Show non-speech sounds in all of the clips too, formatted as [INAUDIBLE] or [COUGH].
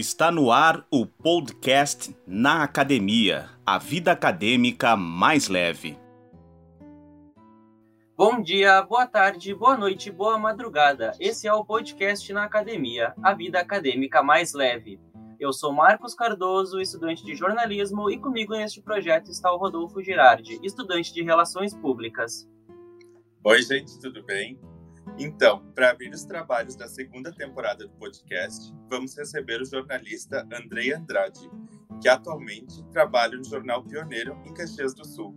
Está no ar o podcast Na Academia, a vida acadêmica mais leve. Bom dia, boa tarde, boa noite, boa madrugada. Esse é o podcast Na Academia, a vida acadêmica mais leve. Eu sou Marcos Cardoso, estudante de jornalismo, e comigo neste projeto está o Rodolfo Girardi, estudante de relações públicas. Oi, gente, tudo bem? Então, para abrir os trabalhos da segunda temporada do podcast, vamos receber o jornalista Andrei Andrade, que atualmente trabalha no jornal Pioneiro em Caxias do Sul.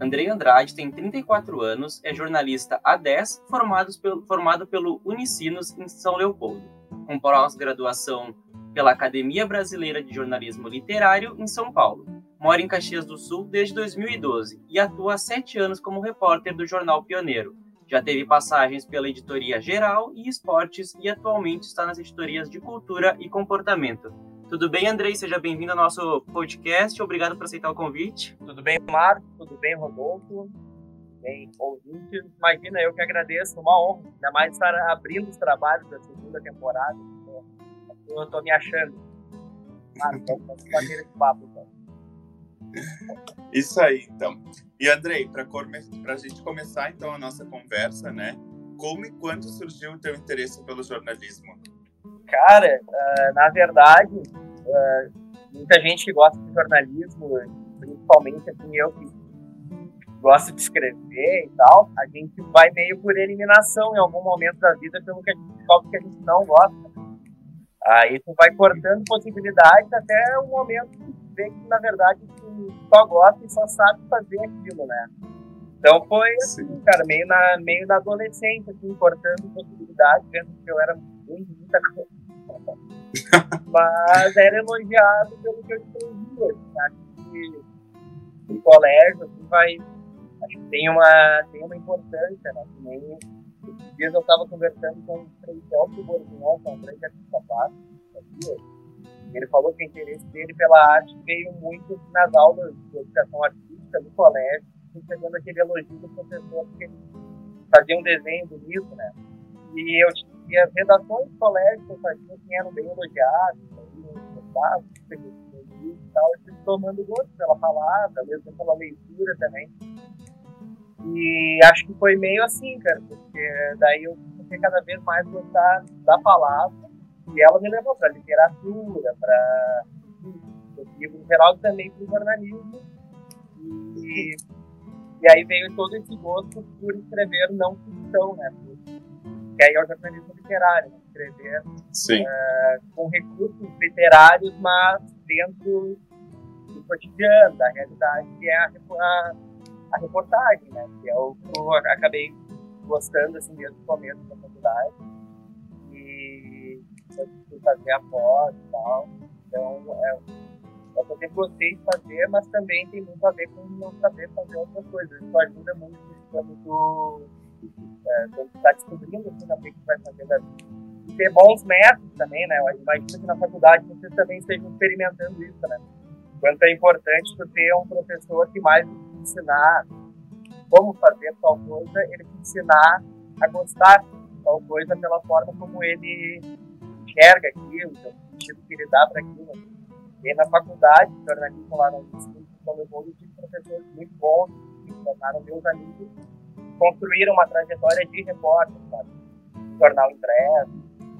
Andrei Andrade tem 34 anos, é jornalista há 10, formado pelo, formado pelo Unicinos em São Leopoldo, com pós-graduação pela Academia Brasileira de Jornalismo Literário em São Paulo. Mora em Caxias do Sul desde 2012 e atua há sete anos como repórter do jornal Pioneiro, já teve passagens pela editoria Geral e Esportes e atualmente está nas editorias de Cultura e Comportamento. Tudo bem, Andrei? Seja bem-vindo ao nosso podcast. Obrigado por aceitar o convite. Tudo bem, Marcos? Tudo bem, Rodolfo? Bem, ouvintes. Imagina, eu que agradeço. Uma honra, ainda mais estar abrindo os trabalhos da segunda temporada. Eu estou me achando. Marcos, vamos bater esse papo, então. [LAUGHS] Isso aí, então. E Andrei, para a gente começar então a nossa conversa, né? Como e quando surgiu o teu interesse pelo jornalismo? Cara, uh, na verdade, uh, muita gente que gosta de jornalismo, principalmente assim, eu que gosto de escrever e tal, a gente vai meio por eliminação em algum momento da vida pelo que a gente descobre que a gente não gosta. Aí tu vai cortando possibilidades até o momento que vê que, na verdade, só gosta e só sabe fazer aquilo, né? Então foi assim, Sim. cara, meio na, meio na adolescência, assim, cortando possibilidades, vendo que eu era de muita coisa. Mas era elogiado pelo que eu. Assim, acho que no colégio, assim, vai. Acho que tem uma, tem uma importância, né? Que nem esses dias eu estava conversando com o Frei Celso Borgonhon, que é um grande artista plástico, ele falou que o interesse dele pela arte veio muito nas aulas de educação artística do colégio, recebendo aquele elogio do professor, porque ele fazia um desenho bonito, né? E eu tinha redações do colégio que eu fazia que eram bem elogiadas, gostavam, e tal, eu tomando gosto pela palavra, mesmo pela leitura também. E acho que foi meio assim, cara, porque daí eu comecei cada vez mais gostar da palavra e ela me levou para literatura, para livros em geral, também para o jornalismo. E, e aí veio todo esse gosto por escrever não ficção, né? Que aí é o jornalismo literário, né? escrever uh, com recursos literários, mas dentro do cotidiano, da realidade, que é a, a, a reportagem, né? Que é o que eu acabei gostando assim desde o começo da faculdade fazer a voz e tal. Então, é, eu sempre gostei de fazer, mas também tem muito a ver com não saber fazer outras coisas. Isso ajuda muito quando tu é, está descobrindo assim, o que vai fazer da vida. E ter bons métodos também, né? Eu imagino que na faculdade vocês também estejam experimentando isso, né? Quanto é importante tu ter um professor que mais ensinar como fazer tal coisa, ele te ensinar a gostar de tal coisa pela forma como ele enxerga aquilo, o sentido que ele dá para aquilo. E na faculdade de jornalismo lá no Instituto São Leopoldo, tive professores muito bons, que se tornaram meus amigos, construíram uma trajetória de repórter, sabe? Jornal impresso,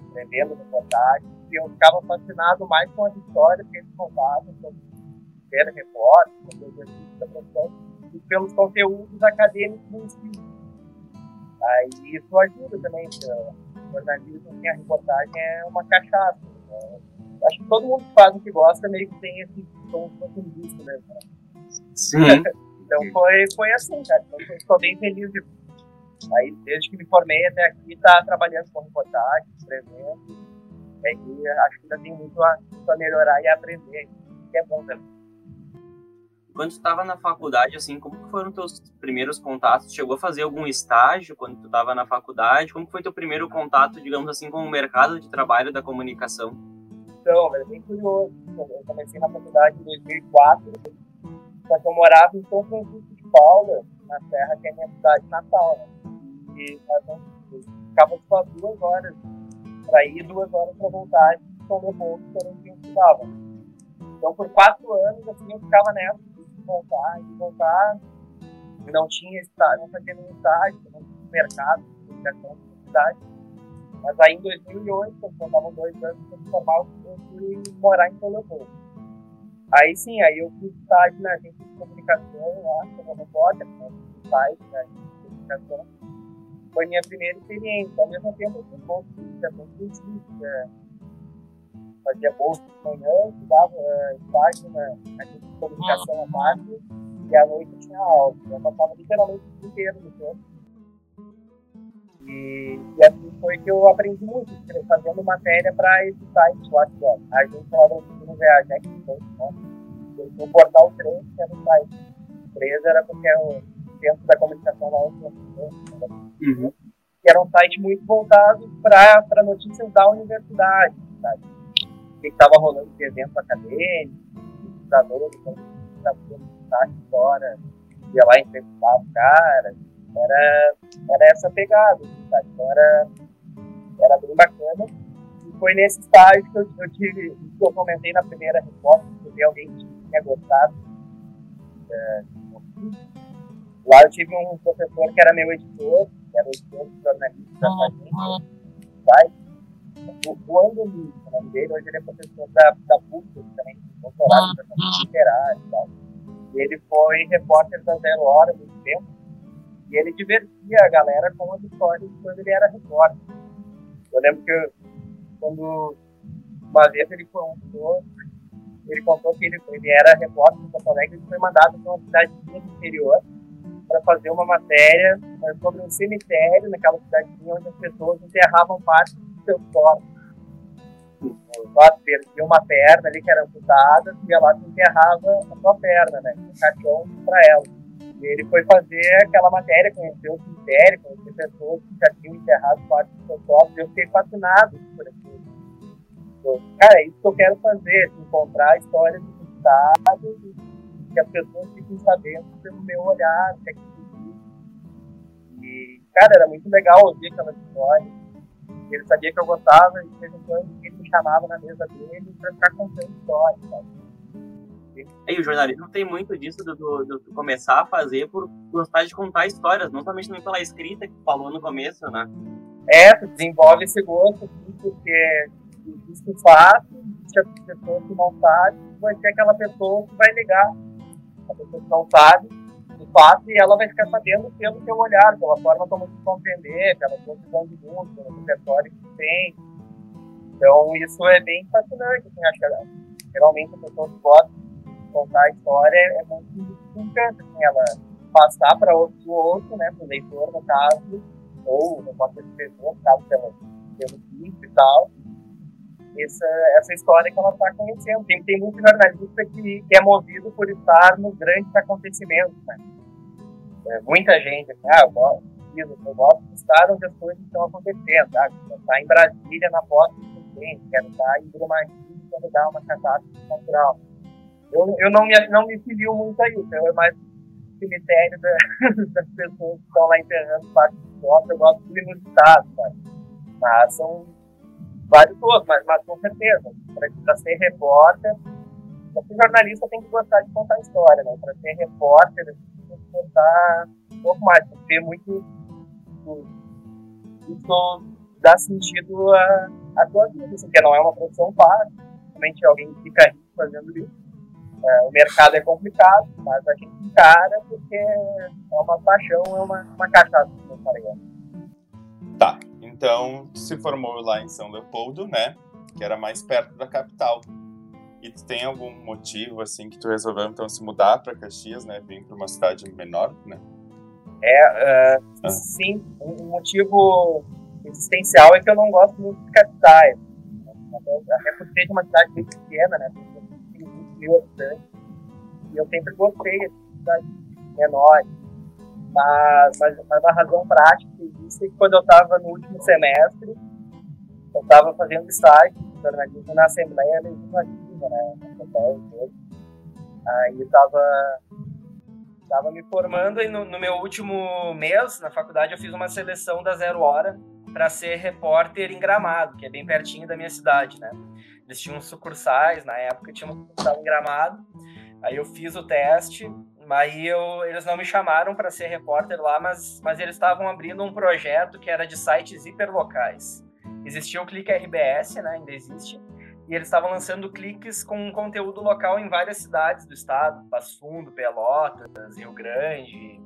escrevendo reportagens, e eu ficava fascinado mais com as histórias que eles contavam sobre ser repórter, sobre o exercício da profissão, e pelos conteúdos acadêmicos do ensino. Aí isso ajuda também, jornalismo, assim, a reportagem é uma cachaça. Né? Acho que todo mundo que faz o que gosta meio que tem esse tom um disco mesmo. Né? Sim. [LAUGHS] então foi, foi assim, cara. Então, estou bem feliz de. Aí, desde que me formei até aqui, tá trabalhando com reportagem, escrevendo. E acho que ainda tem muito a, a melhorar e a aprender, que é bom também. Quando tu estava na faculdade, assim, como foram teus primeiros contatos? Chegou a fazer algum estágio quando tu estava na faculdade? Como foi teu primeiro contato, digamos assim, com o mercado de trabalho da comunicação? Então, é bem curioso. Eu comecei na faculdade em 2004, só que eu morava em São Francisco de Paula, na Serra, que é a minha cidade natal, né? E nós ficava só duas horas para ir, duas horas para voltar de São Leopoldo, que era onde eu estudava. Então, por quatro anos, assim, eu ficava nessa, voltar, de voltar. Não tinha estágio, não fazia nenhum não tinha mercado de comunicação de cidade. Mas aí, em 2008, quando faltavam dois anos para formar, eu fui morar em Leopoldo. Aí sim, aí eu fiz estágio na agência de comunicação lá, como repórter, no site da agência de comunicação. Foi minha primeira experiência. Ao mesmo tempo, eu fiz bolsa de comunicação científica, fazia bolsa de manhã, estudava uh, estágio na comunicação à tarde, e à noite tinha aula. Eu passava literalmente o dia inteiro no campo e, e assim foi que eu aprendi muito, fazendo matéria para esse site lá que ó, a gente lá do Ensino VA, que né? O portal 3, que era o site. 3 era porque é o centro da comunicação lá uhum. que era um site muito voltado para notícias da universidade, sabe? O que estava rolando de eventos acadêmicos, estudadores, então, estavam fora, ia lá entrevistar os caras era, era essa pegada, sabe? Então era, era bem bacana. E foi nesse estágio que eu, eu tive, que eu comentei na primeira resposta, que eu vi alguém que tinha gostado. É, lá eu tive um professor que era meu editor, que era o editor de jornalismo da gente. O, o Andoni, o nome dele, hoje ele é professor da, da PUC também, doutorado em jornalismo literário e tal. Ele foi repórter da Zero Hora muito tempo e ele divertia a galera com as histórias quando ele era repórter. Eu lembro que quando uma vez ele contou, ele contou que ele, ele era repórter em Porto Alegre e foi mandado para uma cidadezinha do interior para fazer uma matéria eh, sobre um cemitério naquela cidadezinha onde as pessoas enterravam parte seus corpos. Perdia uma perna ali que era amputada, e lá se enterrava a sua perna, né? Um caixão para ela. E ele foi fazer aquela matéria, conheceu o cemitério, conheceu pessoas que já tinham enterrado parte dos seus corpos, eu fiquei fascinado por aquilo. Então, cara, é isso que eu quero fazer, encontrar histórias inusitadas e que as pessoas fiquem sabendo pelo meu olhar, o que é que E, cara, era muito legal ouvir aquelas histórias. Ele sabia que eu gostava, e de vez em quando ele me chamava na mesa dele para ficar contando histórias, sabe? E o jornalismo tem muito disso do, do, do, começar a fazer por gostar de contar histórias, não somente também pela escrita que falou no começo, né? É, tu desenvolve esse gosto, assim, porque existe fato, existe a pessoa que não sabe, vai ter aquela pessoa que vai ligar, a pessoa que não sabe o fato e ela vai ficar sabendo pelo teu olhar, pela forma como tu compreender, pela tua visão de mundo, pelo repertório que tu tem. Então isso é bem fascinante, assim, acho que geralmente as pessoas gostam contar a história é muito importante, assim, ela passar para outro, outro, né, para o leitor, no caso, ou no pode escritor, no caso, pelo, pelo livro e tal, essa, essa história que ela está conhecendo. Tem, tem muito jornalista que, que é movido por estar nos grandes acontecimentos, né? É, muita gente, assim, ah, eu gosto, eu gosto de estar onde as coisas estão acontecendo, tá? Quero estar em Brasília na posse do presidente, quero estar em Brumadinho quando dá uma catástrofe natural eu, eu não, me, não me filio muito a isso. Eu é mais cemitério da, [LAUGHS] das pessoas que estão lá enterrando parte do. Eu gosto do inusitado, sabe? Mas são vários outros, mas, mas com certeza. Para ser repórter, ser jornalista tem que gostar de contar história, né? Para ser repórter, tem que gostar um pouco mais, porque muito isso dá sentido à, à tua vida, porque não é uma profissão fácil, realmente alguém fica rico fazendo isso. É, o mercado é complicado, mas a gente encara porque é uma paixão, é uma, uma cachaça que eu falei. Então se formou lá em São Leopoldo, né? Que era mais perto da capital. E tu tem algum motivo, assim, que tu resolveu então se mudar para Caxias, né? Vir para uma cidade menor, né? É, uh, ah. sim. Um motivo existencial é que eu não gosto muito de capitais. Até por ser uma cidade bem pequena, né? mil habitantes. E eu sempre gostei de cidades menores. Mas, mas, mas a razão prática existe é que quando eu estava no último semestre, eu estava fazendo estágio de jornalismo na Assembleia Legislativa, né? Aí estava tava me formando e no, no, meu último mês na faculdade eu fiz uma seleção da Zero Hora para ser repórter em Gramado, que é bem pertinho da minha cidade, né? Eles tinham sucursais, na época tinha uma sucursal em Gramado. Aí eu fiz o teste, aí eu, eles não me chamaram para ser repórter lá, mas, mas eles estavam abrindo um projeto que era de sites hiperlocais. Existia o Clique RBS, né? Ainda existe e eles estavam lançando cliques com conteúdo local em várias cidades do estado, Passo Fundo, Pelotas, Rio Grande,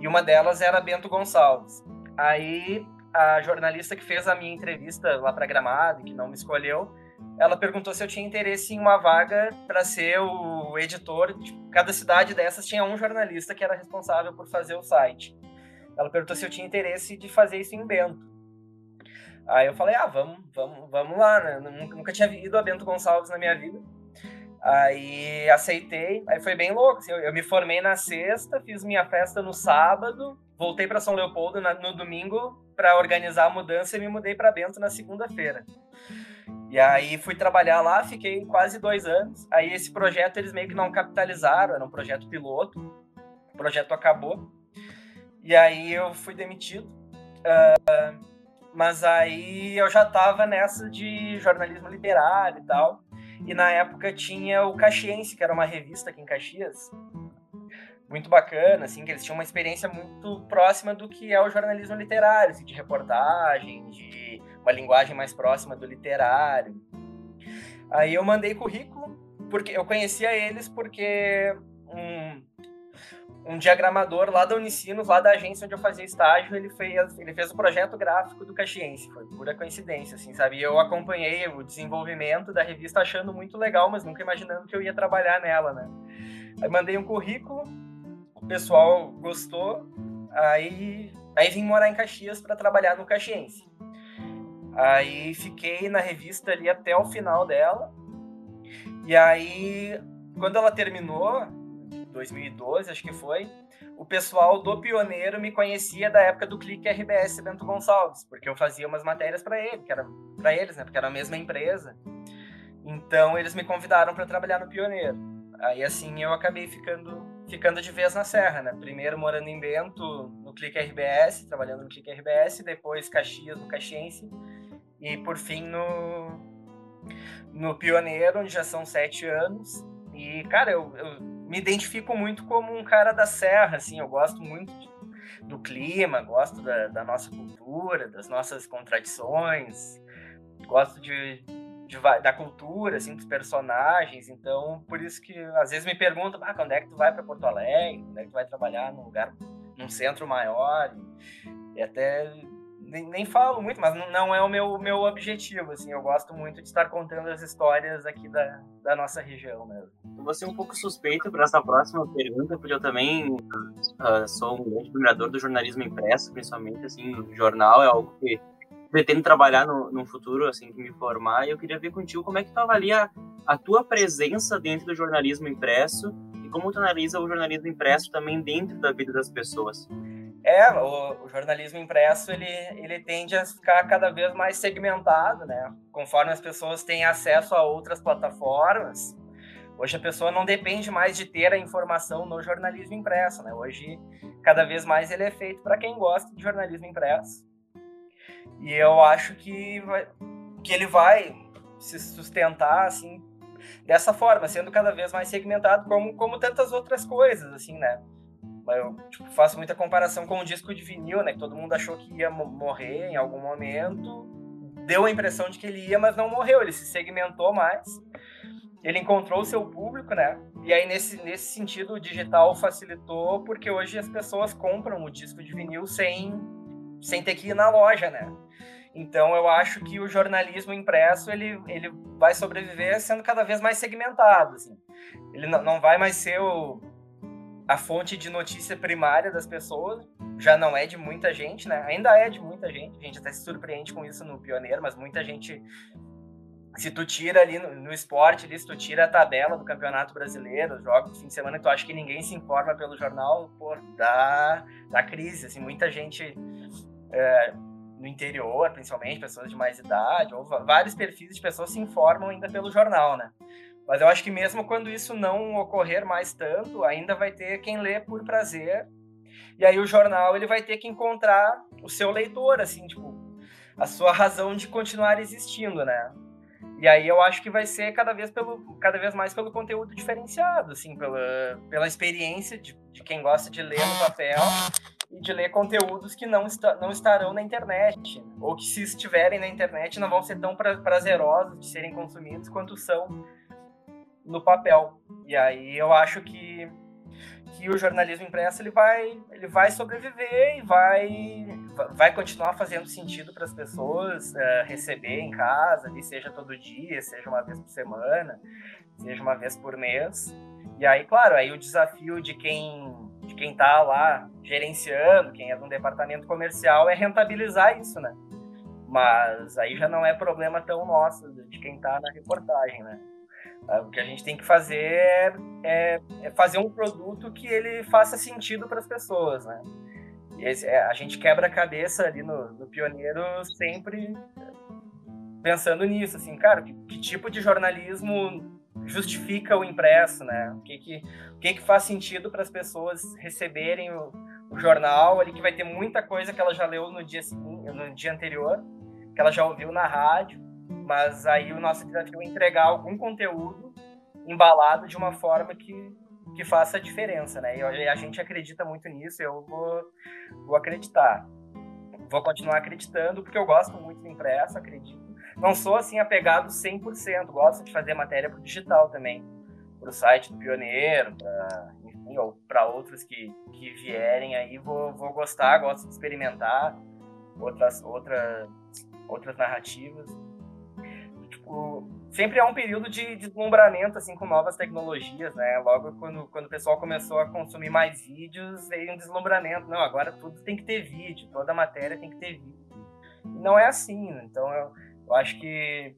e uma delas era Bento Gonçalves. Aí a jornalista que fez a minha entrevista lá para Gramado, que não me escolheu, ela perguntou se eu tinha interesse em uma vaga para ser o editor. Cada cidade dessas tinha um jornalista que era responsável por fazer o site. Ela perguntou se eu tinha interesse de fazer isso em Bento. Aí eu falei, ah, vamos, vamos, vamos lá, né? Nunca, nunca tinha ido a Bento Gonçalves na minha vida. Aí aceitei, aí foi bem louco. Assim, eu, eu, me formei na sexta, fiz minha festa no sábado, voltei para São Leopoldo na, no domingo para organizar a mudança e me mudei para Bento na segunda-feira. E aí fui trabalhar lá, fiquei quase dois anos. Aí esse projeto eles meio que não capitalizaram, era um projeto piloto. O projeto acabou. E aí eu fui demitido. Uh, mas aí eu já estava nessa de jornalismo literário e tal. E na época tinha o Caxiense, que era uma revista aqui em Caxias. Muito bacana, assim, que eles tinham uma experiência muito próxima do que é o jornalismo literário, assim, de reportagem, de uma linguagem mais próxima do literário. Aí eu mandei currículo, porque eu conhecia eles porque um, um diagramador lá da Unicinos, lá da agência onde eu fazia estágio, ele fez, ele fez o projeto gráfico do Caxiense, foi pura coincidência, assim, sabe? Eu acompanhei o desenvolvimento da revista achando muito legal, mas nunca imaginando que eu ia trabalhar nela, né? Aí mandei um currículo, o pessoal gostou, aí, aí vim morar em Caxias para trabalhar no Caxiense. Aí fiquei na revista ali até o final dela, e aí, quando ela terminou, 2012, acho que foi, o pessoal do Pioneiro me conhecia da época do Clique RBS Bento Gonçalves, porque eu fazia umas matérias para ele, que era para eles, né, porque era a mesma empresa. Então eles me convidaram para trabalhar no Pioneiro. Aí assim eu acabei ficando ficando de vez na serra, né? Primeiro morando em Bento, no Clique RBS, trabalhando no Clique RBS, depois Caxias, no Caxiense, e por fim no no Pioneiro, onde já são sete anos. E, cara, eu, eu me identifico muito como um cara da serra, assim, eu gosto muito do clima, gosto da, da, nossa cultura, das nossas contradições, gosto de, de, da cultura, assim, dos personagens, então por isso que às vezes me perguntam, ah, quando é que tu vai para Porto Alegre, quando é que tu vai trabalhar num lugar, num centro maior, e, e até nem, nem falo muito, mas não, é o meu, meu objetivo, assim, eu gosto muito de estar contando as histórias aqui da, da nossa região mesmo. Vou ser um pouco suspeito para essa próxima pergunta, porque eu também uh, sou um grande admirador do jornalismo impresso, principalmente, assim, jornal é algo que pretendo trabalhar no, no futuro, assim, que me formar, e eu queria ver contigo como é que tu avalia a tua presença dentro do jornalismo impresso e como tu analisa o jornalismo impresso também dentro da vida das pessoas. É, o, o, jornalismo impresso ele, ele tende a ficar cada vez mais segmentado, né? Conforme as pessoas têm acesso a outras plataformas. Hoje a pessoa não depende mais de ter a informação no jornalismo impresso, né? Hoje cada vez mais ele é feito para quem gosta de jornalismo impresso. E eu acho que vai, que ele vai se sustentar assim dessa forma, sendo cada vez mais segmentado como como tantas outras coisas, assim, né? Eu tipo, faço muita comparação com o disco de vinil, né? Que todo mundo achou que ia morrer em algum momento. Deu a impressão de que ele ia, mas não morreu. Ele se segmentou mais. Ele encontrou o seu público, né? E aí, nesse, nesse sentido, o digital facilitou, porque hoje as pessoas compram o disco de vinil sem, sem ter que ir na loja, né? Então, eu acho que o jornalismo impresso ele, ele vai sobreviver sendo cada vez mais segmentado. Assim. Ele não, não vai mais ser o, a fonte de notícia primária das pessoas já não é de muita gente, né? Ainda é de muita gente. A gente até se surpreende com isso no Pioneiro, mas muita gente. Se tu tira ali no, no esporte, ali, se tu tira a tabela do Campeonato Brasileiro, os jogos fim de semana, tu acha que ninguém se informa pelo jornal, pô, dá, dá crise. Assim, muita gente é, no interior, principalmente, pessoas de mais idade, ou vários perfis de pessoas se informam ainda pelo jornal, né? Mas eu acho que mesmo quando isso não ocorrer mais tanto, ainda vai ter quem lê por prazer. E aí o jornal ele vai ter que encontrar o seu leitor, assim, tipo, a sua razão de continuar existindo, né? E aí eu acho que vai ser cada vez, pelo, cada vez mais pelo conteúdo diferenciado, assim, pela, pela experiência de, de quem gosta de ler no papel e de ler conteúdos que não, não estarão na internet, ou que se estiverem na internet não vão ser tão pra, prazerosos de serem consumidos quanto são no papel. E aí eu acho que que o jornalismo impresso ele vai, ele vai sobreviver e vai, vai continuar fazendo sentido para as pessoas uh, receber em casa, ali, seja todo dia, seja uma vez por semana, seja uma vez por mês. E aí, claro, aí o desafio de quem de quem está lá gerenciando, quem é de um departamento comercial, é rentabilizar isso, né? Mas aí já não é problema tão nosso de quem está na reportagem, né? Ah, o que a gente tem que fazer é, é, é fazer um produto que ele faça sentido para as pessoas, né? Esse, é, a gente quebra a cabeça ali no, no, Pioneiro sempre pensando nisso, assim, cara, que, que, tipo de jornalismo justifica o impresso, né? O que que, o que, que faz sentido para as pessoas receberem o, o jornal ali que vai ter muita coisa que ela já leu no dia seguinte, no dia anterior, que ela já ouviu na rádio mas aí o nosso desafio é entregar algum conteúdo embalado de uma forma que, que faça a diferença, né? E a gente acredita muito nisso, eu vou, vou acreditar. Vou continuar acreditando, porque eu gosto muito do impresso, acredito. Não sou, assim, apegado 100%, gosto de fazer matéria para digital também. Para o site do Pioneiro, para enfim, ou para outros que, que vierem aí, vou, vou gostar, gosto de experimentar outras, outras, outras narrativas tipo, sempre é um período de deslumbramento, assim, com novas tecnologias, né? Logo quando, quando o pessoal começou a consumir mais vídeos, veio um deslumbramento. Não, agora tudo tem que ter vídeo, toda matéria tem que ter vídeo. E não é assim, né? Então eu, eu acho que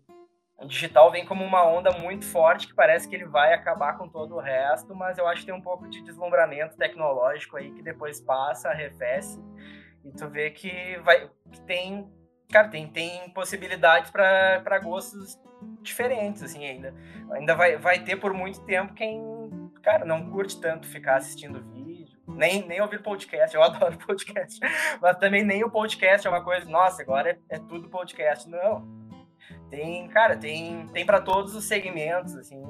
o digital vem como uma onda muito forte que parece que ele vai acabar com todo o resto, mas eu acho que tem um pouco de deslumbramento tecnológico aí que depois passa, arrefece e tu vê que vai que tem cara, tem, tem possibilidades para gostos diferentes, assim, ainda. Ainda vai, vai ter por muito tempo quem, cara, não curte tanto ficar assistindo vídeo, nem, nem ouvir podcast, eu [LAUGHS] adoro podcast, mas também nem o podcast é uma coisa, nossa, agora é, é tudo podcast, não. Tem, cara, tem, tem para todos os segmentos, assim,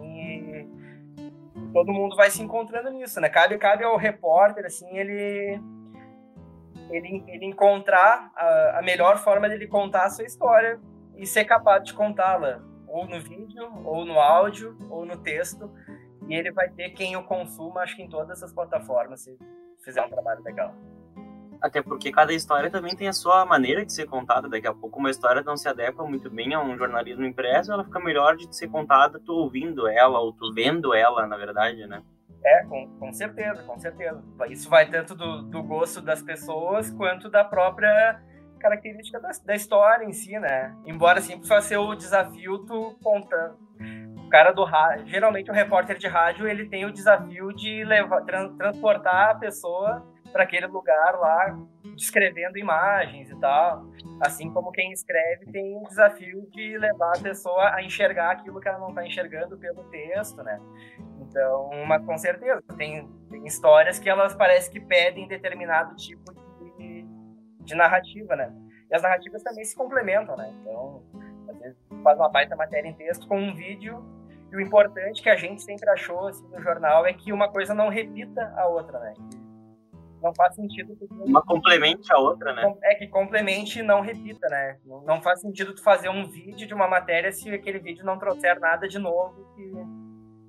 todo mundo vai se encontrando nisso, né? Cabe, cabe ao repórter, assim, ele ele, ele encontrar a, a melhor forma dele contar a sua história e ser capaz de contá-la ou no vídeo, ou no áudio, ou no texto. E ele vai ter quem o consuma, acho que em todas as plataformas, se fizer um trabalho legal. Até porque cada história também tem a sua maneira de ser contada. Daqui a pouco uma história não se adequa muito bem a um jornalismo impresso, ela fica melhor de ser contada tu ouvindo ela, ou tu vendo ela, na verdade, né? É, com, com certeza, com certeza. Isso vai tanto do, do gosto das pessoas quanto da própria característica da, da história em si, né? Embora sempre faça ser o desafio tu contando. O cara do rádio, geralmente o repórter de rádio, ele tem o desafio de levar, transportar a pessoa para aquele lugar lá, descrevendo imagens e tal. Assim como quem escreve tem o desafio de levar a pessoa a enxergar aquilo que ela não está enxergando pelo texto, né? Então, mas com certeza, tem, tem histórias que elas parecem que pedem determinado tipo de, de narrativa, né? E as narrativas também se complementam, né? Então, às vezes faz uma baita matéria em texto com um vídeo e o importante que a gente sempre achou assim, no jornal é que uma coisa não repita a outra, né? Não faz sentido. Uma complemente a outra, né? É que complemente e não repita, né? Não faz sentido tu fazer um vídeo de uma matéria se aquele vídeo não trouxer nada de novo que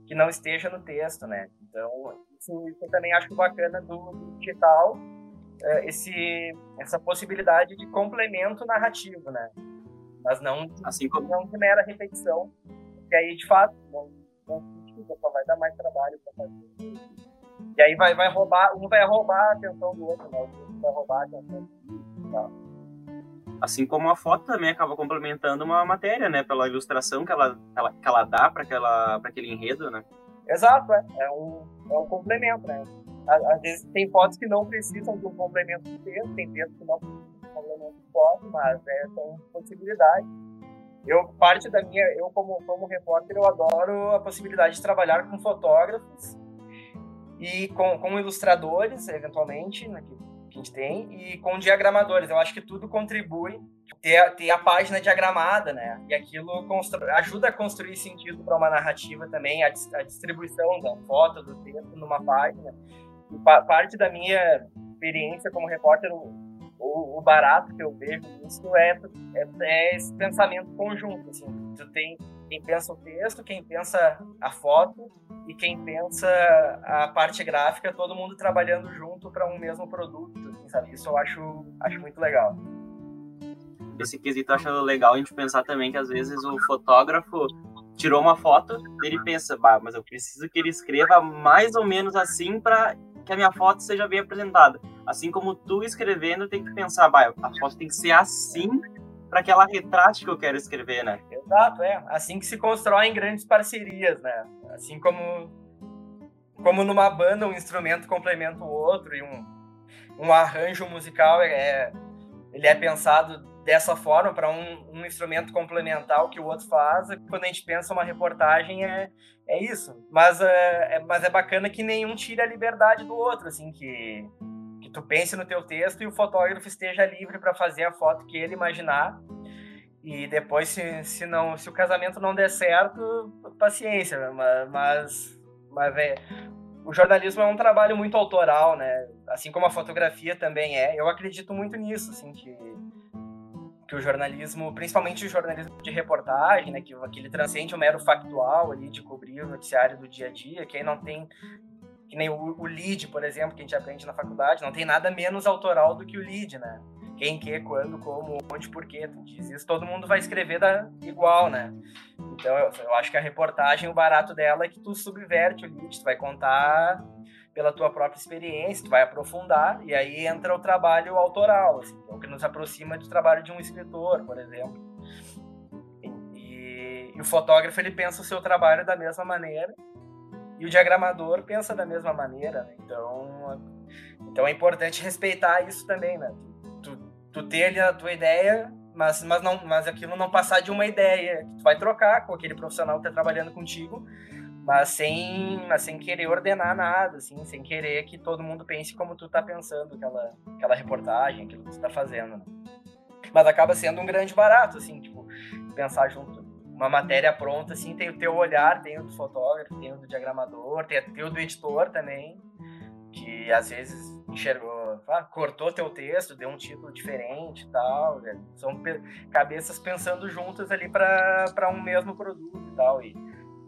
que não esteja no texto, né? Então, isso, isso eu também acho bacana do, do digital, é, esse, essa possibilidade de complemento narrativo, né? Mas não, assim como... não de mera repetição, que aí, de fato, não, não só vai dar mais trabalho para fazer. E aí vai, vai roubar, um vai roubar a atenção do outro, né? O outro vai roubar a atenção do outro? Assim como a foto também acaba complementando uma matéria, né? Pela ilustração que ela, ela que ela dá para aquele enredo, né? Exato, é. É um, é um complemento, né? Às vezes tem fotos que não precisam de um complemento de texto, tem textos que não precisam de um complemento de foto, mas é, são possibilidades. Eu, parte da minha, eu como, como repórter, eu adoro a possibilidade de trabalhar com fotógrafos e com, com ilustradores, eventualmente, né, que a gente tem, e com diagramadores. Eu acho que tudo contribui ter, ter a página diagramada, né? E aquilo ajuda a construir sentido para uma narrativa também, a, a, distribuição da foto, do texto numa página. E pa, parte da minha experiência como repórter, o, o, o, barato que eu vejo nisso é, é, é esse pensamento conjunto, assim. Tu tem quem pensa o texto, quem pensa a foto e quem pensa a parte gráfica, todo mundo trabalhando junto para um mesmo produto, sabe? Isso eu acho, acho muito legal. Esse quesito eu acho legal a gente pensar também que às vezes o fotógrafo tirou uma foto, ele pensa, bah, mas eu preciso que ele escreva mais ou menos assim para que a minha foto seja bem apresentada. Assim como tu escrevendo tem que pensar, bah, a foto tem que ser assim para que ela retrate que eu quero escrever, né? Exato, é. Assim que se constroem grandes parcerias, né? Assim como como numa banda um instrumento complementa o outro e um, um arranjo musical é ele é pensado dessa forma para um, um, instrumento complementar o que o outro faz. Quando a gente pensa uma reportagem é, é isso. Mas é, é, mas é bacana que nenhum tire a liberdade do outro, assim que que tu pense no teu texto e o fotógrafo esteja livre para fazer a foto que ele imaginar. E depois, se, se, não, se o casamento não der certo, paciência, mas, mas, é, o jornalismo é um trabalho muito autoral, né? Assim como a fotografia também é. Eu acredito muito nisso, assim, que, que o jornalismo, principalmente o jornalismo de reportagem, né, que, que ele transcende o mero factual ali de cobrir o noticiário do dia a dia, que aí não tem que nem o, o lead, por exemplo, que a gente aprende na faculdade, não tem nada menos autoral do que o lead, né? Quem, que, quando, como, onde, porquê, tu diz isso, todo mundo vai escrever da, igual, né? Então, eu, eu acho que a reportagem, o barato dela é que tu subverte o lead, tu vai contar pela tua própria experiência, tu vai aprofundar, e aí entra o trabalho autoral, assim, é o que nos aproxima do trabalho de um escritor, por exemplo. E, e o fotógrafo, ele pensa o seu trabalho da mesma maneira, e o diagramador pensa da mesma maneira, né? Então, então é importante respeitar isso também, né? Tu, tu ter ali a tua ideia, mas, mas, não, mas aquilo não passar de uma ideia. Tu vai trocar com aquele profissional que está trabalhando contigo, mas sem, mas sem querer ordenar nada, assim, sem querer que todo mundo pense como tu tá pensando aquela, aquela reportagem, aquilo que tu tá fazendo, né? Mas acaba sendo um grande barato, assim, tipo, pensar junto uma matéria pronta, assim, tem o teu olhar, tem o do fotógrafo, tem o do diagramador, tem, tem o do editor também, que às vezes enxergou, ah, cortou teu texto, deu um título diferente e tal. Né? São pe cabeças pensando juntas ali para um mesmo produto e tal. E,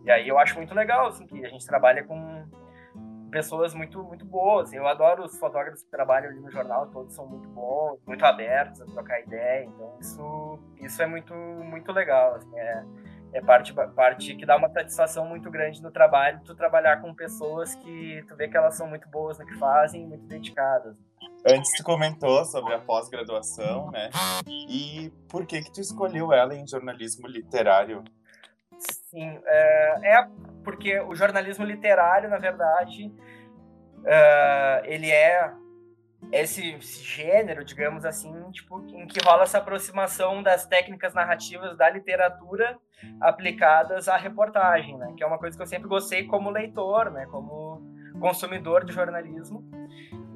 e aí eu acho muito legal, assim, que a gente trabalha com pessoas muito muito boas. Eu adoro os fotógrafos que trabalham ali no jornal, todos são muito bons, muito abertos a trocar ideia. Então isso isso é muito muito legal. Assim, é, é parte parte que dá uma satisfação muito grande no trabalho. Tu trabalhar com pessoas que tu vê que elas são muito boas no que fazem, muito dedicadas. Antes tu comentou sobre a pós-graduação, né? E por que que tu escolheu ela em jornalismo literário? Sim, é, é porque o jornalismo literário, na verdade, uh, ele é esse, esse, gênero, digamos assim, tipo, em que rola essa aproximação das técnicas narrativas da literatura aplicadas à reportagem, né? Que é uma coisa que eu sempre gostei como leitor, né? Como consumidor de jornalismo,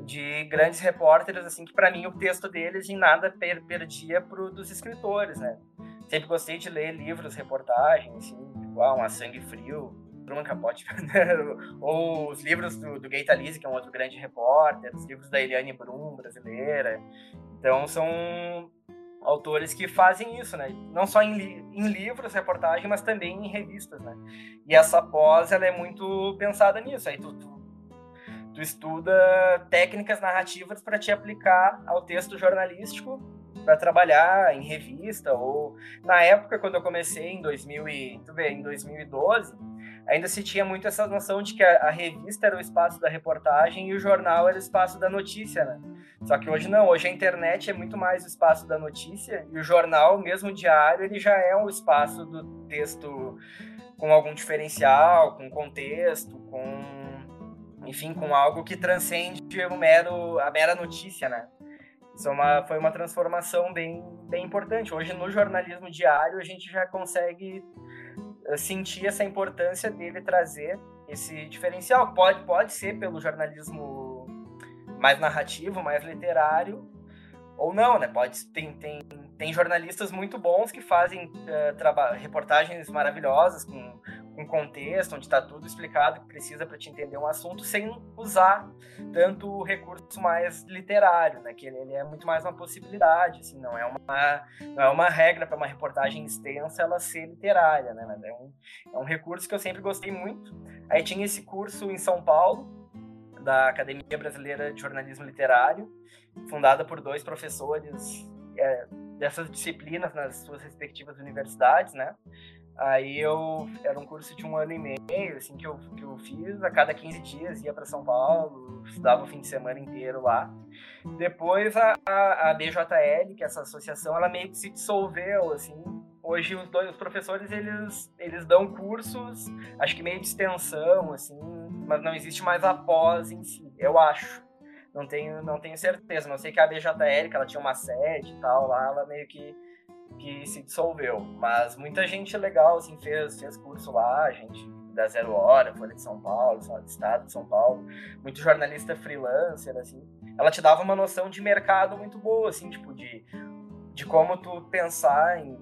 de grandes repórteres, assim, que para mim o texto deles em nada per perdia pro dos escritores, né? Sempre gostei de ler livros, reportagens, assim, igual uma Sangue Frio, Truman Capote, [LAUGHS] ou os livros do, do Talese, que é um outro grande repórter, os livros da Eliane Brum, brasileira. Então, são autores que fazem isso, né? Não só em, li em livros, reportagem, mas também em revistas, né? E essa pós, ela é muito pensada nisso. Aí tu, tu, tu estuda técnicas narrativas para te aplicar ao texto jornalístico para trabalhar em revista ou na época quando eu comecei em 2000 e, tu vê, em 2012 ainda se tinha muito essa noção de que a, a, revista era o espaço da reportagem e o jornal era o espaço da notícia, né? Só que hoje não, hoje a internet é muito mais o espaço da notícia e o jornal, mesmo diário, ele já é o espaço do texto com algum diferencial, com contexto, com enfim, com algo que transcende o mero, a mera notícia, né? Isso é uma, foi uma transformação bem, bem importante. Hoje, no jornalismo diário, a gente já consegue eh, sentir essa importância dele trazer esse diferencial. Pode, pode ser pelo jornalismo mais narrativo, mais literário, ou não, né? Pode tem, tem, tem jornalistas muito bons que fazem uh, reportagens maravilhosas com, com contexto, onde está tudo explicado que precisa para te entender um assunto, sem usar tanto o recurso mais literário, né? Que ele, ele, é muito mais uma possibilidade, assim, não é uma, não é uma regra para uma reportagem extensa ela ser literária, né? É um, é um recurso que eu sempre gostei muito. Aí tinha esse curso em São Paulo, da Academia Brasileira de Jornalismo Literário, fundada por dois professores é, dessas disciplinas nas suas respectivas universidades, né? Aí eu era um curso de um ano e meio, assim, que eu, que eu fiz. A cada 15 dias ia para São Paulo, estudava o fim de semana inteiro lá. Depois a, a, a, BJL, que é essa associação, ela meio que se dissolveu, assim. Hoje os dois os professores, eles, eles dão cursos, acho que meio de extensão, assim, mas não existe mais a pós em si, eu acho. Não tenho, não tenho certeza. Não sei que a BJL, que ela tinha uma sede e tal, lá ela meio que que se dissolveu. Mas muita gente legal, assim, fez, fez curso lá, gente da Zero Hora, Folha de São Paulo, do Estado de São Paulo, muito jornalista freelancer, assim. Ela te dava uma noção de mercado muito boa, assim, tipo, de, de como tu pensar em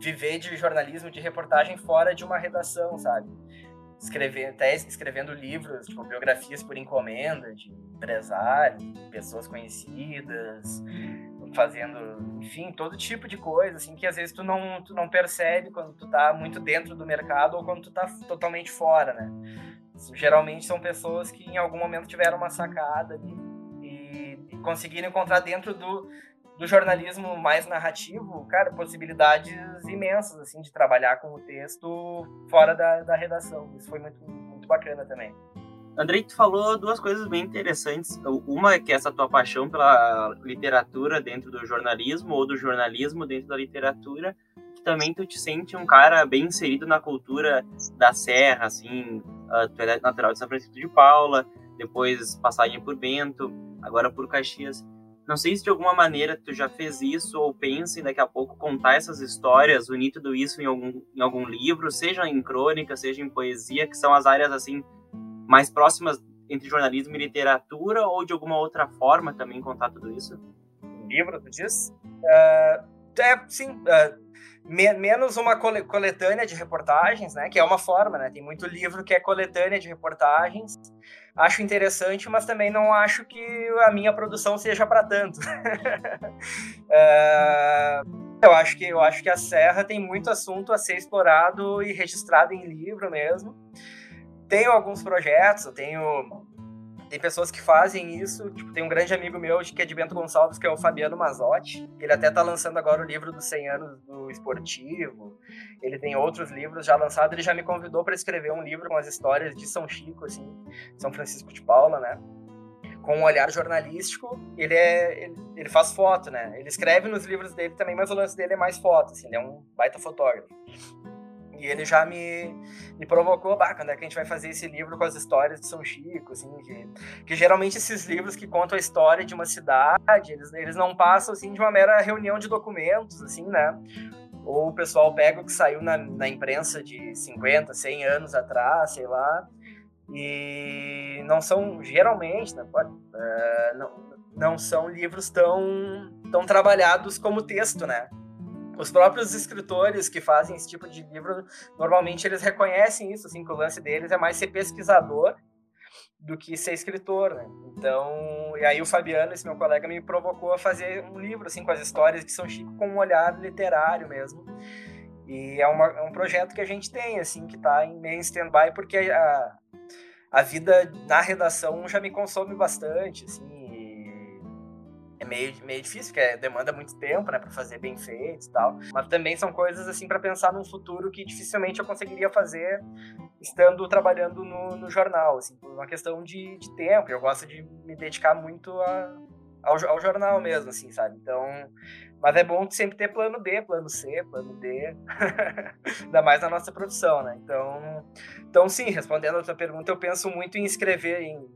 viver de jornalismo, de reportagem fora de uma redação, sabe? Escrever, até escrevendo livros, tipo, biografias por encomenda de empresários, pessoas conhecidas, fazendo, enfim, todo tipo de coisa, assim, que às vezes tu não, tu não percebe quando tu tá muito dentro do mercado ou quando tu tá totalmente fora, né? Geralmente são pessoas que em algum momento tiveram uma sacada e, e conseguiram encontrar dentro do, do jornalismo mais narrativo, cara, possibilidades imensas, assim, de trabalhar com o texto fora da, da redação. Isso foi muito, muito bacana também. Andrei, tu falou duas coisas bem interessantes. Uma é que essa tua paixão pela literatura dentro do jornalismo ou do jornalismo dentro da literatura, que também tu te sente um cara bem inserido na cultura da serra, assim, uh, tu é natural de São Francisco de Paula, depois passagem por Bento, agora por Caxias. Não sei se de alguma maneira tu já fez isso ou pensa em daqui a pouco contar essas histórias, unir tudo isso em algum, em algum livro, seja em crônica, seja em poesia, que são as áreas assim mais próximas entre jornalismo e literatura ou de alguma outra forma também contar tudo isso? Livro, tu diz? Uh, é, sim. Uh, me, menos uma coletânea de reportagens, né? Que é uma forma, né? Tem muito livro que é coletânea de reportagens. Acho interessante, mas também não acho que a minha produção seja para tanto. uh, [LAUGHS] eu acho que eu acho que a Serra tem muito assunto a ser explorado e registrado em livro mesmo tenho alguns projetos, eu tenho tem pessoas que fazem isso, tipo, tem um grande amigo meu que é de Bento Gonçalves, que é o Fabiano Mazotti, ele até tá lançando agora o livro dos 100 anos do esportivo, ele tem outros livros já lançados, ele já me convidou para escrever um livro com as histórias de São Chico, assim, São Francisco de Paula, né, com um olhar jornalístico, ele é ele, ele faz foto, né, ele escreve nos livros dele também, mas o lance dele é mais foto, assim, ele é um baita fotógrafo. E ele já me, me provocou, bah, quando é que a gente vai fazer esse livro com as histórias de São Chico, assim, que, que geralmente esses livros que contam a história de uma cidade, eles, eles não passam, assim, de uma mera reunião de documentos, assim, né? Ou o pessoal pega o que saiu na, na imprensa de 50, 100 anos atrás, sei lá, e não são, geralmente, né, pode, uh, não, não são livros tão, tão trabalhados como texto, né? Os próprios escritores que fazem esse tipo de livro, normalmente eles reconhecem isso, assim, que o lance deles é mais ser pesquisador do que ser escritor, né? Então, e aí o Fabiano, esse meu colega, me provocou a fazer um livro, assim, com as histórias de São Chico com um olhar literário mesmo. E é, uma, é um projeto que a gente tem, assim, que está em meio stand-by, porque a, a vida na redação já me consome bastante, assim, é meio, meio difícil, porque demanda muito tempo, né, para fazer bem feito e tal. Mas também são coisas, assim, para pensar num futuro que dificilmente eu conseguiria fazer estando trabalhando no, no jornal, assim, por uma questão de, de tempo. Eu gosto de me dedicar muito a, ao, ao jornal mesmo, assim, sabe? Então, mas é bom sempre ter plano B, plano C, plano D, [LAUGHS] ainda mais na nossa profissão, né? Então, então sim, respondendo a tua pergunta, eu penso muito em escrever, em,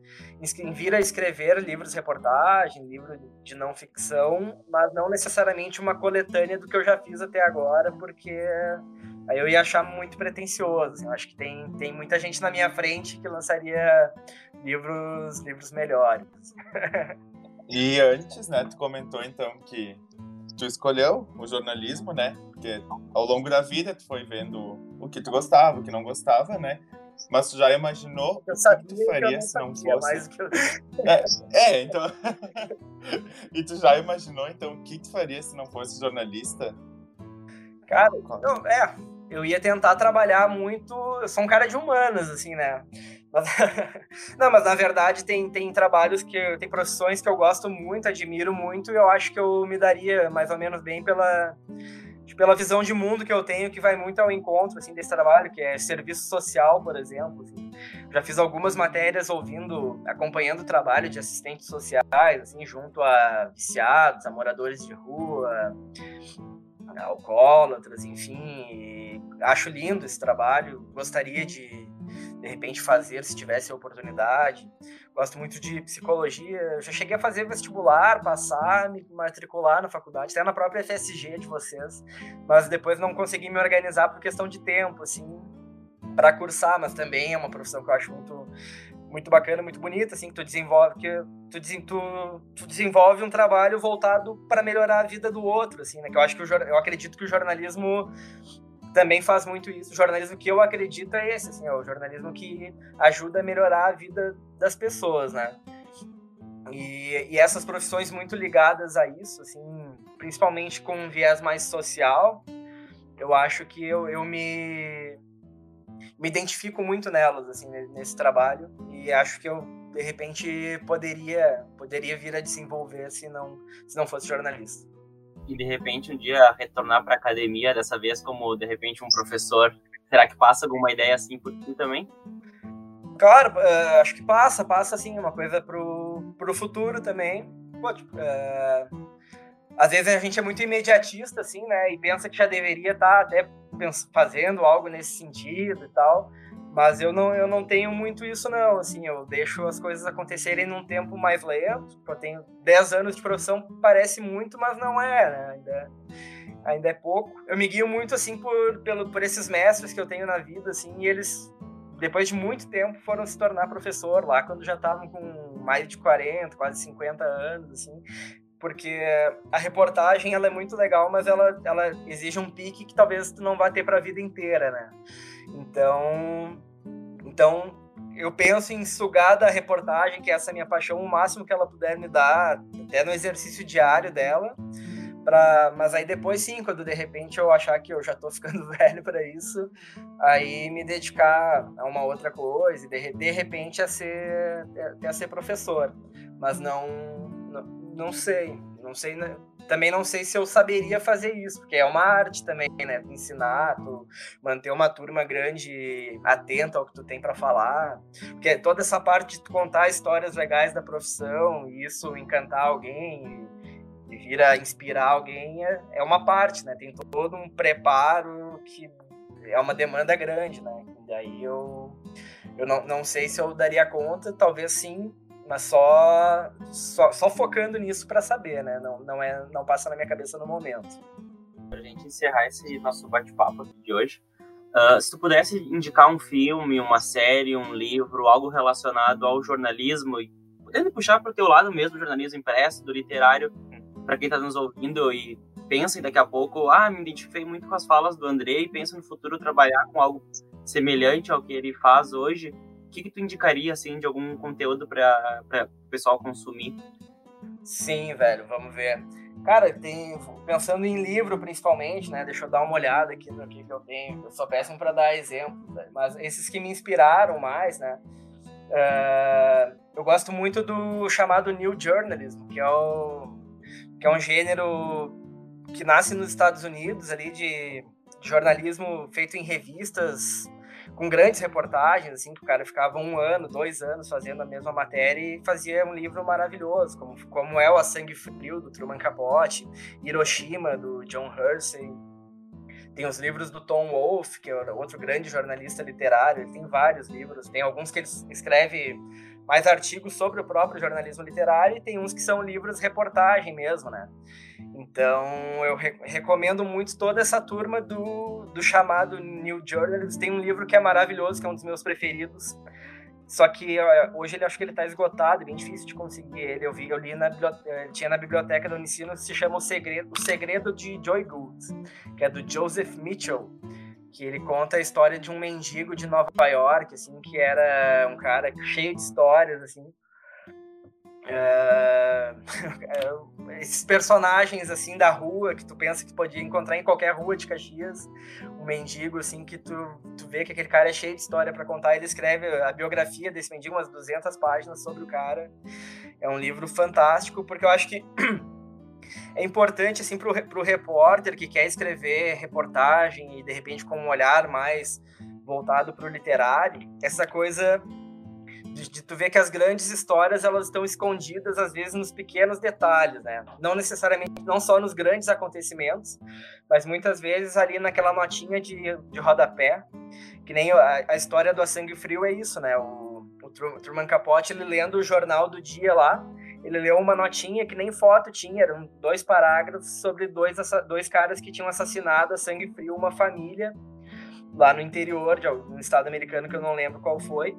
em vir a escrever livros de reportagem, livro de não ficção, mas não necessariamente uma coletânea do que eu já fiz até agora, porque aí eu ia achar muito pretencioso. Assim, eu acho que tem, tem muita gente na minha frente que lançaria livros, livros melhores. [LAUGHS] e antes, né, tu comentou então que tu escolheu o jornalismo, né? Porque ao longo da vida tu foi vendo o que tu gostava, o que não gostava, né? Mas tu já imaginou eu sabia, o que tu faria se não fosse. Que eu... é, é, então. [LAUGHS] e tu já imaginou então o que tu faria se não fosse jornalista? Cara, não, é, eu ia tentar trabalhar muito. Eu sou um cara de humanas, assim, né? Mas, [LAUGHS] não, mas na verdade tem, tem trabalhos que tem profissões que eu gosto muito, admiro muito, e eu acho que eu me daria mais ou menos bem pela, pela visão de mundo que eu tenho, que vai muito ao encontro assim, desse trabalho, que é serviço social, por exemplo. Assim. Já fiz algumas matérias ouvindo, acompanhando o trabalho de assistentes sociais, assim, junto a viciados, a moradores de rua, alcoólatras, enfim. acho lindo esse trabalho, gostaria de de repente fazer se tivesse a oportunidade. Gosto muito de psicologia. Eu já cheguei a fazer vestibular, passar, me matricular na faculdade, até na própria FSG de vocês, mas depois não consegui me organizar por questão de tempo, assim, para cursar, mas também é uma profissão que eu acho muito muito bacana, muito bonita, assim, que tu desenvolve, que tu, tu, tu desenvolve um trabalho voltado para melhorar a vida do outro, assim, né? Que eu acho que o, eu acredito que o jornalismo também faz muito isso. O jornalismo que eu acredito é esse, assim, é o jornalismo que ajuda a melhorar a vida das pessoas, né? E, e essas profissões muito ligadas a isso, assim, principalmente com um viés mais social, eu acho que eu, eu me, me identifico muito nelas, assim, nesse trabalho, e acho que eu, de repente, poderia, poderia vir a desenvolver se não, se não fosse jornalista e de repente um dia retornar para a academia, dessa vez como de repente um professor? Será que passa alguma ideia assim por ti também? Claro, uh, acho que passa, passa assim, uma coisa pro, pro futuro também. Pô, tipo, uh, às vezes a gente é muito imediatista, assim, né? E pensa que já deveria estar tá até fazendo algo nesse sentido e tal. Mas eu não, eu não tenho muito isso, não. Assim, eu deixo as coisas acontecerem num tempo mais lento. Eu tenho 10 anos de profissão, parece muito, mas não é, né? Ainda, ainda é pouco. Eu me guio muito, assim, por, pelo, por esses mestres que eu tenho na vida, assim, e eles, depois de muito tempo, foram se tornar professor lá, quando já estavam com mais de 40, quase 50 anos, assim porque a reportagem ela é muito legal, mas ela, ela exige um pique que talvez tu não vá ter para a vida inteira, né? Então, então eu penso em sugar da reportagem, que é essa minha paixão, o máximo que ela puder me dar, até no exercício diário dela. Pra, mas aí depois sim, quando de repente eu achar que eu já tô [LAUGHS] ficando velho para isso, aí me dedicar a uma outra coisa, e de, de repente a ser, a ser professor. Mas não, não, sei, não sei, né? também não sei se eu saberia fazer isso, porque é uma arte também, né? Ensinar, tu manter uma turma grande atenta ao que tu tem para falar, porque toda essa parte de tu contar histórias legais da profissão e isso encantar alguém e vir a inspirar alguém é, é uma parte, né? Tem todo um preparo que é uma demanda grande, né? E daí eu eu não, não sei se eu daria conta, talvez sim, mas só, só, só focando nisso para saber, né? Não, não, é, não passa na minha cabeça no momento. Para a gente encerrar esse nosso bate-papo de hoje, uh, se tu pudesse indicar um filme, uma série, um livro, algo relacionado ao jornalismo, e podendo puxar para o teu lado mesmo, jornalismo impresso, do literário, para quem está nos ouvindo e pensa daqui a pouco, ah, me identifiquei muito com as falas do André e penso no futuro trabalhar com algo semelhante ao que ele faz hoje, que, que tu indicaria, assim, de algum conteúdo para o pessoal consumir? Sim, velho, vamos ver. Cara, tem, pensando em livro principalmente, né? Deixa eu dar uma olhada aqui no que, que eu tenho. Eu sou péssimo para dar exemplo, mas esses que me inspiraram mais, né? Uh, eu gosto muito do chamado New Journalism, que é, o, que é um gênero que nasce nos Estados Unidos ali de, jornalismo feito em revistas com grandes reportagens, assim, que o cara ficava um ano, dois anos fazendo a mesma matéria e fazia um livro maravilhoso, como, como é o A Sangue Frio, do Truman Capote, Hiroshima, do John Hersey, tem os livros do Tom Wolfe, que é outro grande jornalista literário, ele tem vários livros, tem alguns que ele escreve mais artigos sobre o próprio jornalismo literário e tem uns que são livros reportagem mesmo, né? Então eu re recomendo muito toda essa turma do, do chamado New Journalism. Tem um livro que é maravilhoso, que é um dos meus preferidos, só que hoje ele acho que ele está esgotado, é bem difícil de conseguir ele. Eu vi, eu li na eh, tinha na biblioteca do Unicino, se chama O Segredo, O Segredo de Joy Gould, que é do Joseph Mitchell que ele conta a história de um mendigo de Nova York, assim, que era um cara cheio de histórias, assim. [LAUGHS] É... esses personagens assim da rua que tu pensa que podia encontrar em qualquer rua de Caxias, um mendigo assim que tu, tu vê que aquele cara é cheio de história para contar, ele escreve a biografia desse mendigo, umas 200 páginas sobre o cara. É um livro fantástico porque eu acho que [CLEARS THROAT] é importante assim para o repórter que quer escrever reportagem e de repente com um olhar mais voltado para o literário, essa coisa de, de, tu ver que as grandes histórias elas estão escondidas às vezes nos pequenos detalhes, né? Não necessariamente, não só nos grandes acontecimentos, mas muitas vezes ali naquela notinha de, de rodapé, que nem a, a história do A Sangue Frio é isso, né? O, o Truman Capote ele lendo o jornal do dia lá ele leu uma notinha que nem foto tinha, eram dois parágrafos sobre dois, dois caras que tinham assassinado a sangue frio uma família lá no interior de um estado americano que eu não lembro qual foi.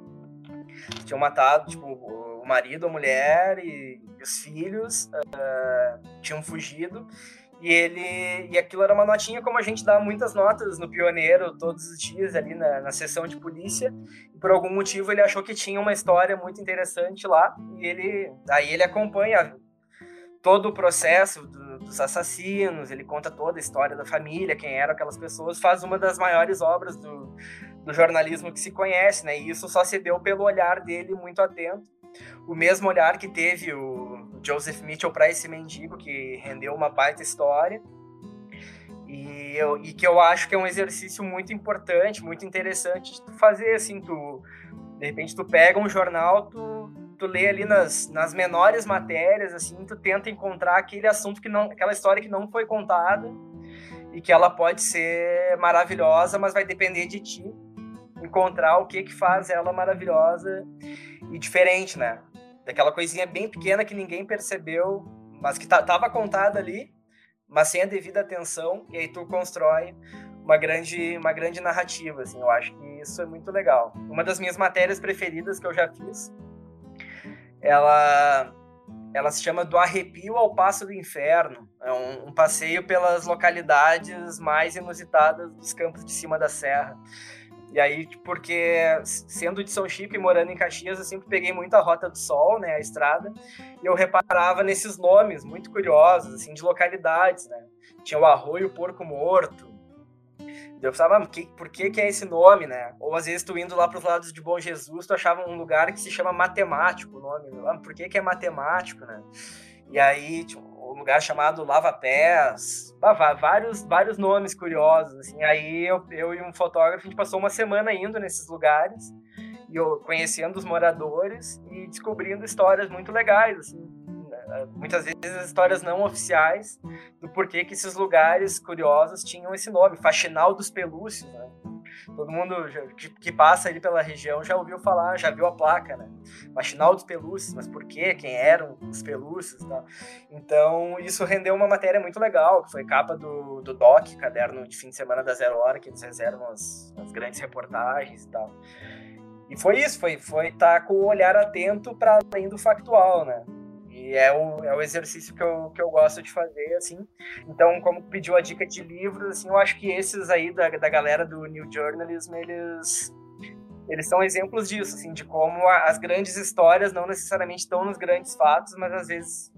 Tinham matado, tipo, o marido, a mulher e, e os filhos uh, tinham fugido e ele e aquilo era uma notinha como a gente dá muitas notas no Pioneiro todos os dias ali na, na sessão de polícia. E por algum motivo ele achou que tinha uma história muito interessante lá e ele aí ele acompanha todo o processo do, dos assassinos, ele conta toda a história da família, quem eram aquelas pessoas, faz uma das maiores obras do, do jornalismo que se conhece, né? E isso só se deu pelo olhar dele muito atento o mesmo olhar que teve o Joseph Mitchell para esse mendigo, que rendeu uma baita história. E, eu, e que eu acho que é um exercício muito importante, muito interessante de tu fazer, assim, tu... De repente tu pega um jornal, tu, tu lê ali nas, nas menores matérias, assim, tu tenta encontrar aquele assunto que não... Aquela história que não foi contada e que ela pode ser maravilhosa, mas vai depender de ti encontrar o que que faz ela maravilhosa e diferente, né? Daquela coisinha bem pequena que ninguém percebeu, mas que tava contada ali, mas sem a devida atenção, e aí tu constrói uma grande, uma grande narrativa, assim. Eu acho que isso é muito legal. Uma das minhas matérias preferidas que eu já fiz, ela ela se chama Do Arrepio ao Passo do Inferno. É um, um passeio pelas localidades mais inusitadas dos campos de cima da serra. E aí, porque sendo de São Chico e morando em Caxias, eu sempre peguei muito a Rota do Sol, né, a estrada, e eu reparava nesses nomes muito curiosos, assim, de localidades, né? Tinha o Arroio Porco Morto. Eu pensava, ah, que, por que que é esse nome, né? Ou às vezes tu indo lá para os lados de Bom Jesus, tu achava um lugar que se chama Matemático, o nome. Ah, por que que é matemático, né? E aí, tipo, lugar chamado Lava Pés, vários, vários nomes curiosos, assim. Aí eu, eu e um fotógrafo, a gente passou uma semana indo nesses lugares, e eu, conhecendo os moradores e descobrindo histórias muito legais, assim. Muitas vezes histórias não oficiais do porquê que esses lugares curiosos tinham esse nome, Faxinal dos Pelúcios, né? Todo mundo que, que, passa ali pela região já ouviu falar, já viu a placa, né? Machinal dos pelúcios, mas por quê? Quem eram os pelúcios e tal. Então, isso rendeu uma matéria muito legal, que foi capa do, do DOC, caderno de fim de semana da Zero Hora, que eles reservam as, as grandes reportagens e tal. E foi isso, foi foi estar tá com o olhar atento para além do factual, né? E é o, é o exercício que eu, que eu gosto de fazer, assim. Então, como pediu a dica de livros, assim, eu acho que esses aí da, da galera do New Journalism, eles, eles são exemplos disso, assim, de como as grandes histórias não necessariamente estão nos grandes fatos, mas às vezes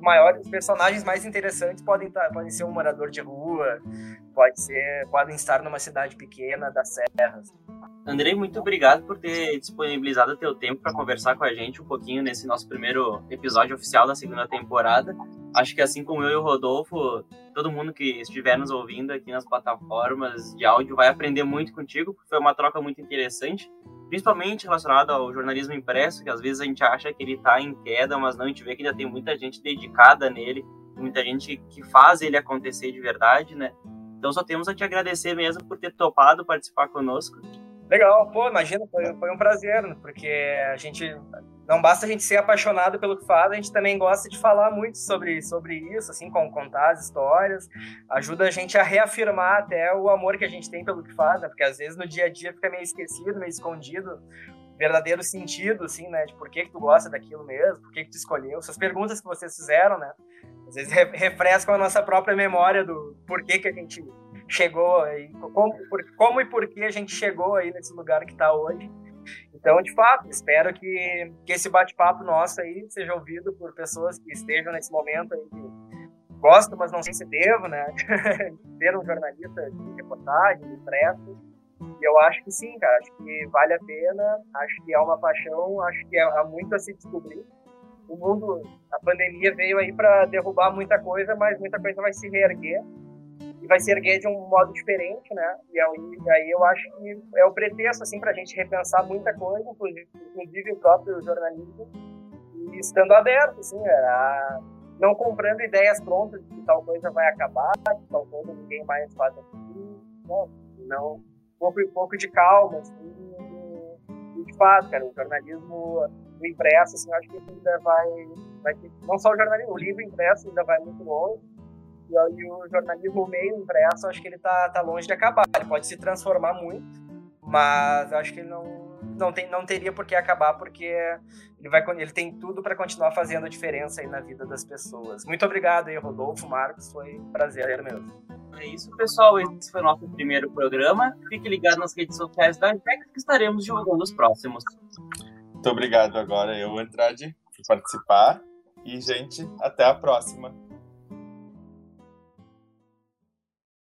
maiores, personagens mais interessantes podem, estar, tá, podem ser um morador de rua, pode ser, podem estar numa cidade pequena das serras. Andrei, muito obrigado por ter disponibilizado o teu tempo para conversar com a gente um pouquinho nesse nosso primeiro episódio oficial da segunda temporada. Acho que assim como eu e o Rodolfo, todo mundo que estiver nos ouvindo aqui nas plataformas de áudio vai aprender muito contigo, porque foi uma troca muito interessante, principalmente relacionada ao jornalismo impresso, que às vezes a gente acha que ele está em queda, mas não, a gente vê que ainda tem muita gente dedicada nele, muita gente que faz ele acontecer de verdade, né? Então só temos a te agradecer mesmo por ter topado participar conosco. Legal, pô, imagina, foi, foi um prazer, porque a gente não basta a gente ser apaixonado pelo que faz, a gente também gosta de falar muito sobre, sobre isso, assim, com contar as histórias, ajuda a gente a reafirmar até o amor que a gente tem pelo que faz, né? Porque às vezes no dia a dia fica meio esquecido, meio escondido, verdadeiro sentido, assim, né? De por que, que tu gosta daquilo mesmo, por que, que tu escolheu, essas perguntas que vocês fizeram, né? Às vezes refrescam a nossa própria memória do porquê que a gente chegou aí, como, por, como e por que a gente chegou aí nesse lugar que está hoje. Então, de fato, espero que, que esse bate-papo nosso aí seja ouvido por pessoas que estejam nesse momento aí que gostam, mas não sei se devo, né? [LAUGHS] Ser um jornalista de reportagem, de impresso. E eu acho que sim, cara. Acho que vale a pena. Acho que é uma paixão. Acho que há muito a se descobrir. O mundo, a pandemia veio aí para derrubar muita coisa, mas muita coisa vai se reerguer e vai se erguer de um modo diferente, né? E aí, eu acho que é o pretexto, assim, para a gente repensar muita coisa, inclusive, o próprio jornalismo, e estando aberto, assim, a, não comprando ideias prontas de que tal coisa vai acabar, que tal coisa ninguém mais faz assim, não, não pouco e pouco de calma, assim, e de fato, cara, o jornalismo o impresso, assim, acho que ainda vai, vai ter, não só o jornalismo, o livro impresso ainda vai muito longe, e o jornalismo meio impresso, acho que ele tá, tá longe de acabar. Ele pode se transformar muito, mas acho que ele não, não, tem, não teria por que acabar, porque ele, vai, ele tem tudo para continuar fazendo a diferença aí na vida das pessoas. Muito obrigado aí, Rodolfo, Marcos, foi um prazer mesmo. É isso, pessoal. Esse foi o nosso primeiro programa. Fique ligado nas redes sociais da JEC que estaremos divulgando os próximos. Muito obrigado agora, eu, Andrade, por participar. E, gente, até a próxima.